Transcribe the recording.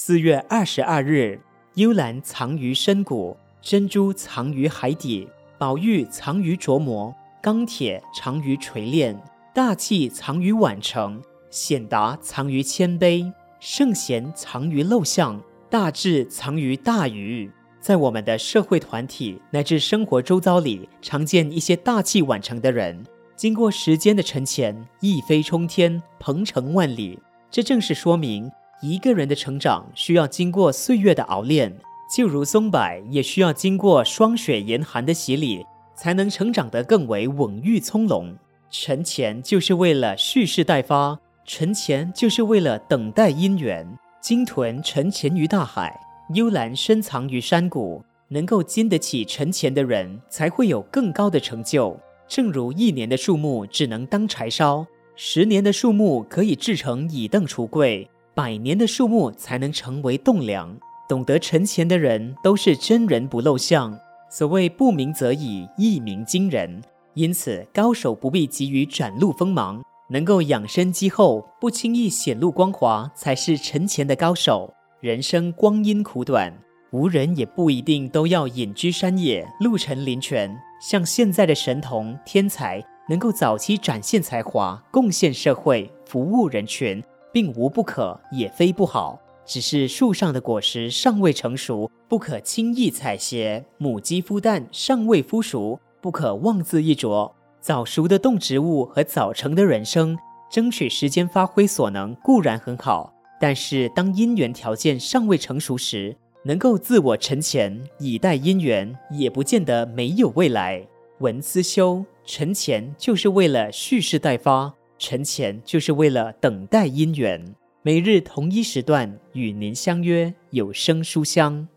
四月二十二日，幽兰藏于深谷，珍珠藏于海底，宝玉藏于琢磨，钢铁藏于锤炼，大器藏于晚成，显达藏于谦卑，圣贤藏于陋巷，大智藏于大愚。在我们的社会团体乃至生活周遭里，常见一些大器晚成的人，经过时间的沉潜，一飞冲天，鹏程万里。这正是说明。一个人的成长需要经过岁月的熬炼，就如松柏也需要经过霜雪严寒的洗礼，才能成长得更为稳郁葱茏。沉潜就是为了蓄势待发，沉潜就是为了等待姻缘。鲸豚沉潜于大海，幽兰深藏于山谷。能够经得起沉潜的人，才会有更高的成就。正如一年的树木只能当柴烧，十年的树木可以制成椅凳橱柜。百年的树木才能成为栋梁。懂得沉潜的人都是真人不露相。所谓不鸣则已，一鸣惊人。因此，高手不必急于展露锋芒，能够养生积后，不轻易显露光华，才是沉潜的高手。人生光阴苦短，无人也不一定都要隐居山野，鹿沉林泉。像现在的神童天才，能够早期展现才华，贡献社会，服务人群。并无不可，也非不好，只是树上的果实尚未成熟，不可轻易采撷；母鸡孵蛋尚未孵熟，不可妄自一啄。早熟的动植物和早成的人生，争取时间发挥所能固然很好，但是当因缘条件尚未成熟时，能够自我沉潜以待因缘，也不见得没有未来。文思修，沉潜就是为了蓄势待发。沉潜就是为了等待姻缘，每日同一时段与您相约有声书香。